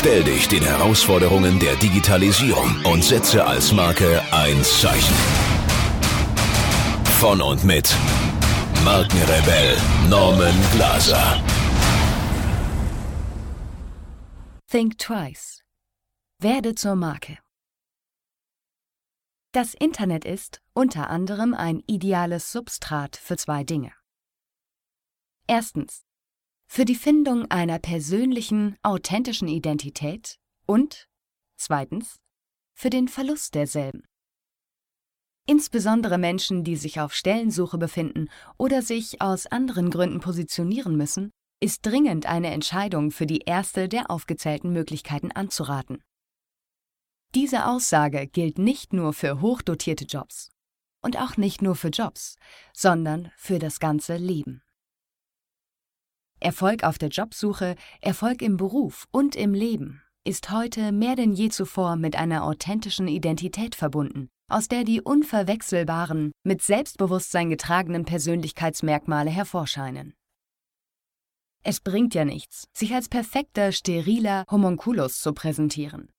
Stell dich den Herausforderungen der Digitalisierung und setze als Marke ein Zeichen. Von und mit Markenrebell Norman Glaser. Think twice. Werde zur Marke. Das Internet ist unter anderem ein ideales Substrat für zwei Dinge. Erstens für die Findung einer persönlichen, authentischen Identität und zweitens für den Verlust derselben. Insbesondere Menschen, die sich auf Stellensuche befinden oder sich aus anderen Gründen positionieren müssen, ist dringend eine Entscheidung für die erste der aufgezählten Möglichkeiten anzuraten. Diese Aussage gilt nicht nur für hochdotierte Jobs und auch nicht nur für Jobs, sondern für das ganze Leben. Erfolg auf der Jobsuche, Erfolg im Beruf und im Leben ist heute mehr denn je zuvor mit einer authentischen Identität verbunden, aus der die unverwechselbaren, mit Selbstbewusstsein getragenen Persönlichkeitsmerkmale hervorscheinen. Es bringt ja nichts, sich als perfekter, steriler Homunculus zu präsentieren.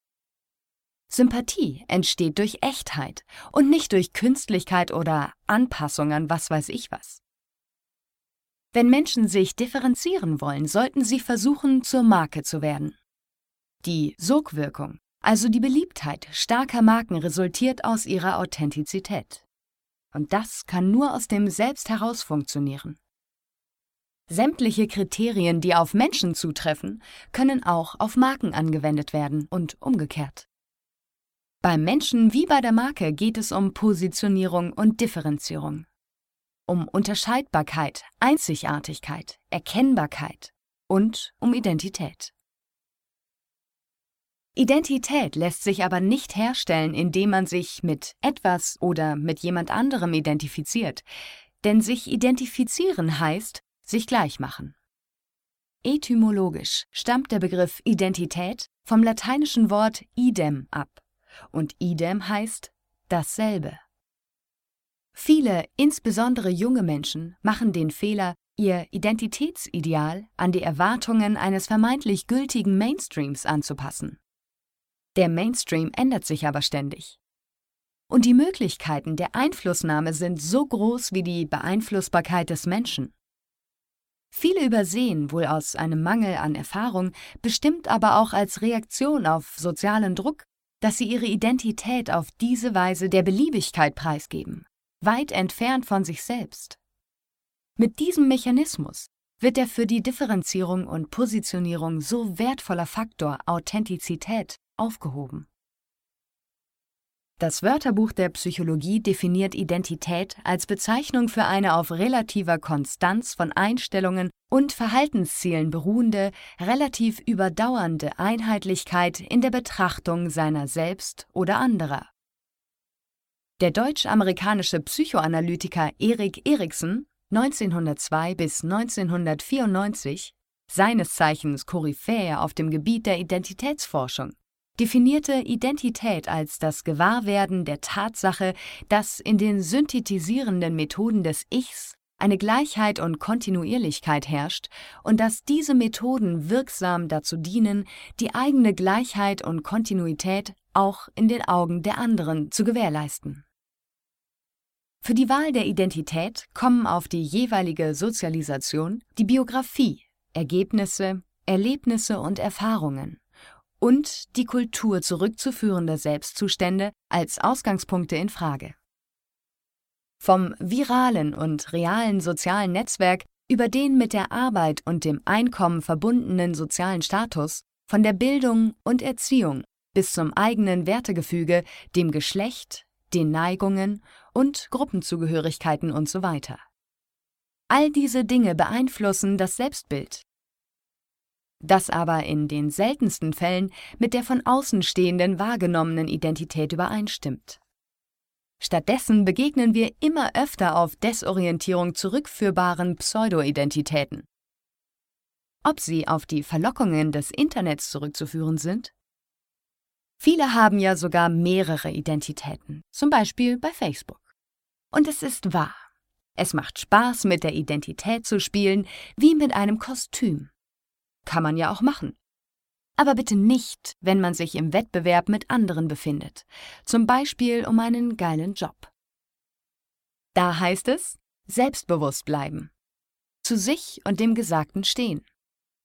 Sympathie entsteht durch Echtheit und nicht durch Künstlichkeit oder Anpassung an was weiß ich was. Wenn Menschen sich differenzieren wollen, sollten sie versuchen, zur Marke zu werden. Die Sogwirkung, also die Beliebtheit starker Marken, resultiert aus ihrer Authentizität. Und das kann nur aus dem Selbst heraus funktionieren. Sämtliche Kriterien, die auf Menschen zutreffen, können auch auf Marken angewendet werden und umgekehrt. Beim Menschen wie bei der Marke geht es um Positionierung und Differenzierung um Unterscheidbarkeit, Einzigartigkeit, Erkennbarkeit und um Identität. Identität lässt sich aber nicht herstellen, indem man sich mit etwas oder mit jemand anderem identifiziert, denn sich identifizieren heißt sich gleich machen. Etymologisch stammt der Begriff Identität vom lateinischen Wort idem ab, und idem heißt dasselbe. Viele, insbesondere junge Menschen, machen den Fehler, ihr Identitätsideal an die Erwartungen eines vermeintlich gültigen Mainstreams anzupassen. Der Mainstream ändert sich aber ständig. Und die Möglichkeiten der Einflussnahme sind so groß wie die Beeinflussbarkeit des Menschen. Viele übersehen, wohl aus einem Mangel an Erfahrung, bestimmt aber auch als Reaktion auf sozialen Druck, dass sie ihre Identität auf diese Weise der Beliebigkeit preisgeben weit entfernt von sich selbst. Mit diesem Mechanismus wird der für die Differenzierung und Positionierung so wertvoller Faktor Authentizität aufgehoben. Das Wörterbuch der Psychologie definiert Identität als Bezeichnung für eine auf relativer Konstanz von Einstellungen und Verhaltenszielen beruhende, relativ überdauernde Einheitlichkeit in der Betrachtung seiner selbst oder anderer. Der deutsch-amerikanische Psychoanalytiker Erik Erikson 1902 bis 1994, seines Zeichens Koryphäe auf dem Gebiet der Identitätsforschung, definierte Identität als das Gewahrwerden der Tatsache, dass in den synthetisierenden Methoden des Ichs eine Gleichheit und Kontinuierlichkeit herrscht und dass diese Methoden wirksam dazu dienen, die eigene Gleichheit und Kontinuität auch in den Augen der anderen zu gewährleisten. Für die Wahl der Identität kommen auf die jeweilige Sozialisation, die Biografie, Ergebnisse, Erlebnisse und Erfahrungen und die Kultur zurückzuführende Selbstzustände als Ausgangspunkte in Frage. Vom viralen und realen sozialen Netzwerk über den mit der Arbeit und dem Einkommen verbundenen sozialen Status, von der Bildung und Erziehung bis zum eigenen Wertegefüge, dem Geschlecht, den Neigungen und Gruppenzugehörigkeiten usw. So All diese Dinge beeinflussen das Selbstbild. Das aber in den seltensten Fällen mit der von Außenstehenden wahrgenommenen Identität übereinstimmt. Stattdessen begegnen wir immer öfter auf Desorientierung zurückführbaren Pseudo-Identitäten. Ob sie auf die Verlockungen des Internets zurückzuführen sind? Viele haben ja sogar mehrere Identitäten, zum Beispiel bei Facebook. Und es ist wahr. Es macht Spaß, mit der Identität zu spielen, wie mit einem Kostüm. Kann man ja auch machen. Aber bitte nicht, wenn man sich im Wettbewerb mit anderen befindet, zum Beispiel um einen geilen Job. Da heißt es, selbstbewusst bleiben. Zu sich und dem Gesagten stehen.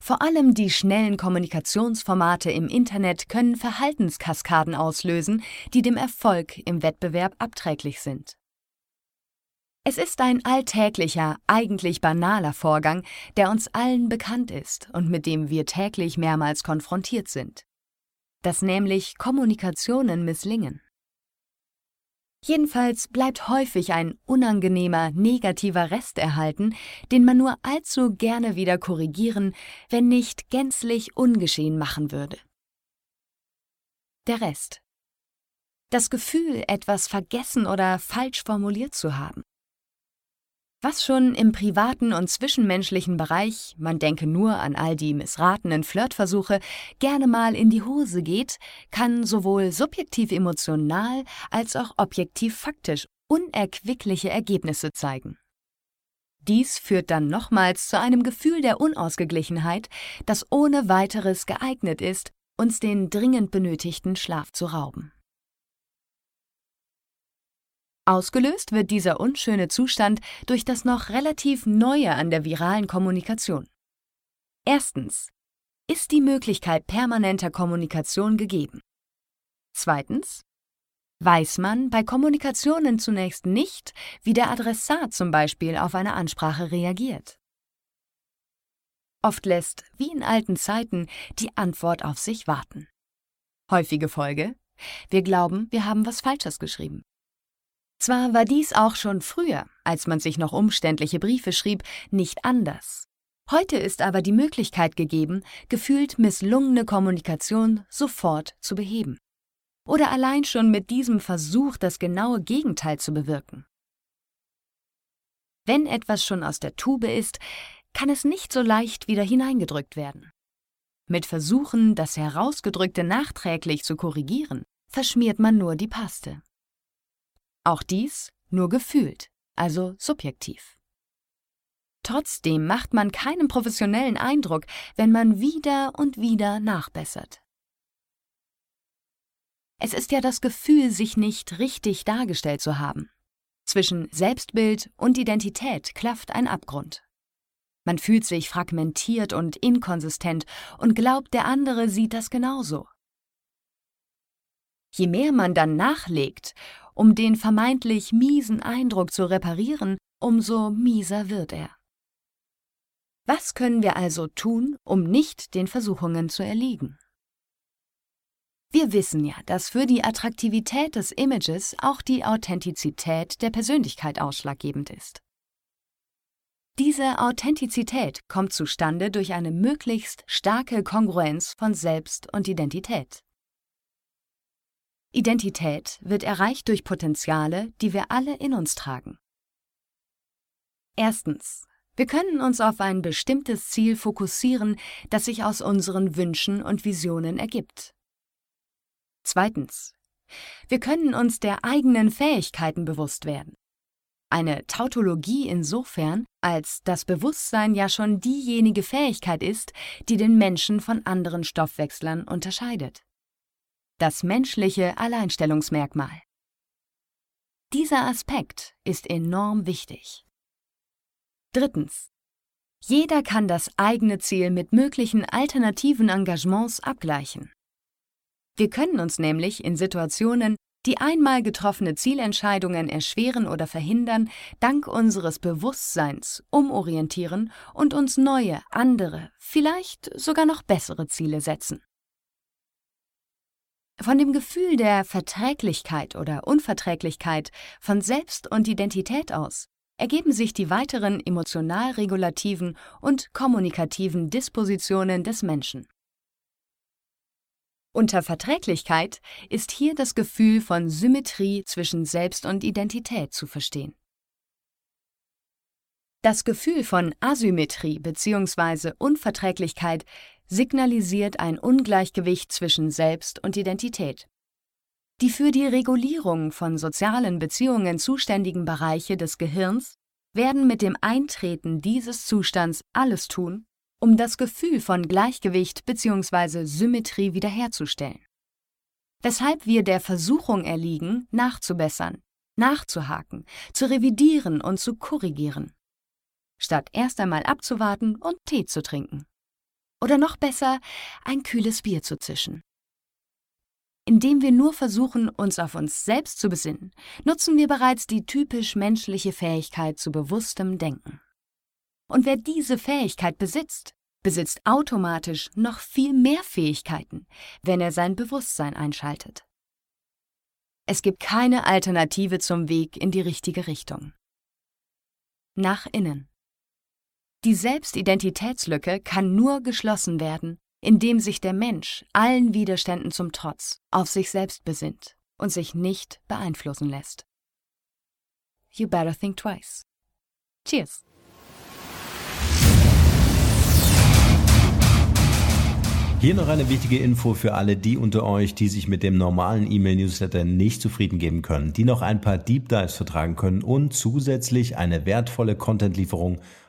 Vor allem die schnellen Kommunikationsformate im Internet können Verhaltenskaskaden auslösen, die dem Erfolg im Wettbewerb abträglich sind. Es ist ein alltäglicher, eigentlich banaler Vorgang, der uns allen bekannt ist und mit dem wir täglich mehrmals konfrontiert sind. Dass nämlich Kommunikationen misslingen. Jedenfalls bleibt häufig ein unangenehmer, negativer Rest erhalten, den man nur allzu gerne wieder korrigieren, wenn nicht gänzlich ungeschehen machen würde. Der Rest. Das Gefühl, etwas vergessen oder falsch formuliert zu haben. Was schon im privaten und zwischenmenschlichen Bereich, man denke nur an all die missratenen Flirtversuche, gerne mal in die Hose geht, kann sowohl subjektiv emotional als auch objektiv faktisch unerquickliche Ergebnisse zeigen. Dies führt dann nochmals zu einem Gefühl der Unausgeglichenheit, das ohne weiteres geeignet ist, uns den dringend benötigten Schlaf zu rauben. Ausgelöst wird dieser unschöne Zustand durch das noch relativ Neue an der viralen Kommunikation. Erstens. Ist die Möglichkeit permanenter Kommunikation gegeben? Zweitens. Weiß man bei Kommunikationen zunächst nicht, wie der Adressat zum Beispiel auf eine Ansprache reagiert? Oft lässt, wie in alten Zeiten, die Antwort auf sich warten. Häufige Folge? Wir glauben, wir haben was Falsches geschrieben. Zwar war dies auch schon früher, als man sich noch umständliche Briefe schrieb, nicht anders. Heute ist aber die Möglichkeit gegeben, gefühlt misslungene Kommunikation sofort zu beheben. Oder allein schon mit diesem Versuch, das genaue Gegenteil zu bewirken. Wenn etwas schon aus der Tube ist, kann es nicht so leicht wieder hineingedrückt werden. Mit Versuchen, das Herausgedrückte nachträglich zu korrigieren, verschmiert man nur die Paste. Auch dies nur gefühlt, also subjektiv. Trotzdem macht man keinen professionellen Eindruck, wenn man wieder und wieder nachbessert. Es ist ja das Gefühl, sich nicht richtig dargestellt zu haben. Zwischen Selbstbild und Identität klafft ein Abgrund. Man fühlt sich fragmentiert und inkonsistent und glaubt, der andere sieht das genauso. Je mehr man dann nachlegt um den vermeintlich miesen Eindruck zu reparieren, umso mieser wird er. Was können wir also tun, um nicht den Versuchungen zu erliegen? Wir wissen ja, dass für die Attraktivität des Images auch die Authentizität der Persönlichkeit ausschlaggebend ist. Diese Authentizität kommt zustande durch eine möglichst starke Kongruenz von Selbst und Identität. Identität wird erreicht durch Potenziale, die wir alle in uns tragen. Erstens. Wir können uns auf ein bestimmtes Ziel fokussieren, das sich aus unseren Wünschen und Visionen ergibt. Zweitens. Wir können uns der eigenen Fähigkeiten bewusst werden. Eine Tautologie insofern, als das Bewusstsein ja schon diejenige Fähigkeit ist, die den Menschen von anderen Stoffwechslern unterscheidet. Das menschliche Alleinstellungsmerkmal. Dieser Aspekt ist enorm wichtig. Drittens. Jeder kann das eigene Ziel mit möglichen alternativen Engagements abgleichen. Wir können uns nämlich in Situationen, die einmal getroffene Zielentscheidungen erschweren oder verhindern, dank unseres Bewusstseins umorientieren und uns neue, andere, vielleicht sogar noch bessere Ziele setzen. Von dem Gefühl der Verträglichkeit oder Unverträglichkeit von Selbst und Identität aus ergeben sich die weiteren emotional-regulativen und kommunikativen Dispositionen des Menschen. Unter Verträglichkeit ist hier das Gefühl von Symmetrie zwischen Selbst und Identität zu verstehen. Das Gefühl von Asymmetrie bzw. Unverträglichkeit signalisiert ein Ungleichgewicht zwischen Selbst und Identität. Die für die Regulierung von sozialen Beziehungen zuständigen Bereiche des Gehirns werden mit dem Eintreten dieses Zustands alles tun, um das Gefühl von Gleichgewicht bzw. Symmetrie wiederherzustellen. Weshalb wir der Versuchung erliegen, nachzubessern, nachzuhaken, zu revidieren und zu korrigieren, statt erst einmal abzuwarten und Tee zu trinken. Oder noch besser, ein kühles Bier zu zischen. Indem wir nur versuchen, uns auf uns selbst zu besinnen, nutzen wir bereits die typisch menschliche Fähigkeit zu bewusstem Denken. Und wer diese Fähigkeit besitzt, besitzt automatisch noch viel mehr Fähigkeiten, wenn er sein Bewusstsein einschaltet. Es gibt keine Alternative zum Weg in die richtige Richtung. Nach innen. Die Selbstidentitätslücke kann nur geschlossen werden, indem sich der Mensch allen Widerständen zum Trotz auf sich selbst besinnt und sich nicht beeinflussen lässt. You better think twice. Cheers! Hier noch eine wichtige Info für alle die unter euch, die sich mit dem normalen E-Mail-Newsletter nicht zufrieden geben können, die noch ein paar Deep Dives vertragen können und zusätzlich eine wertvolle Content-Lieferung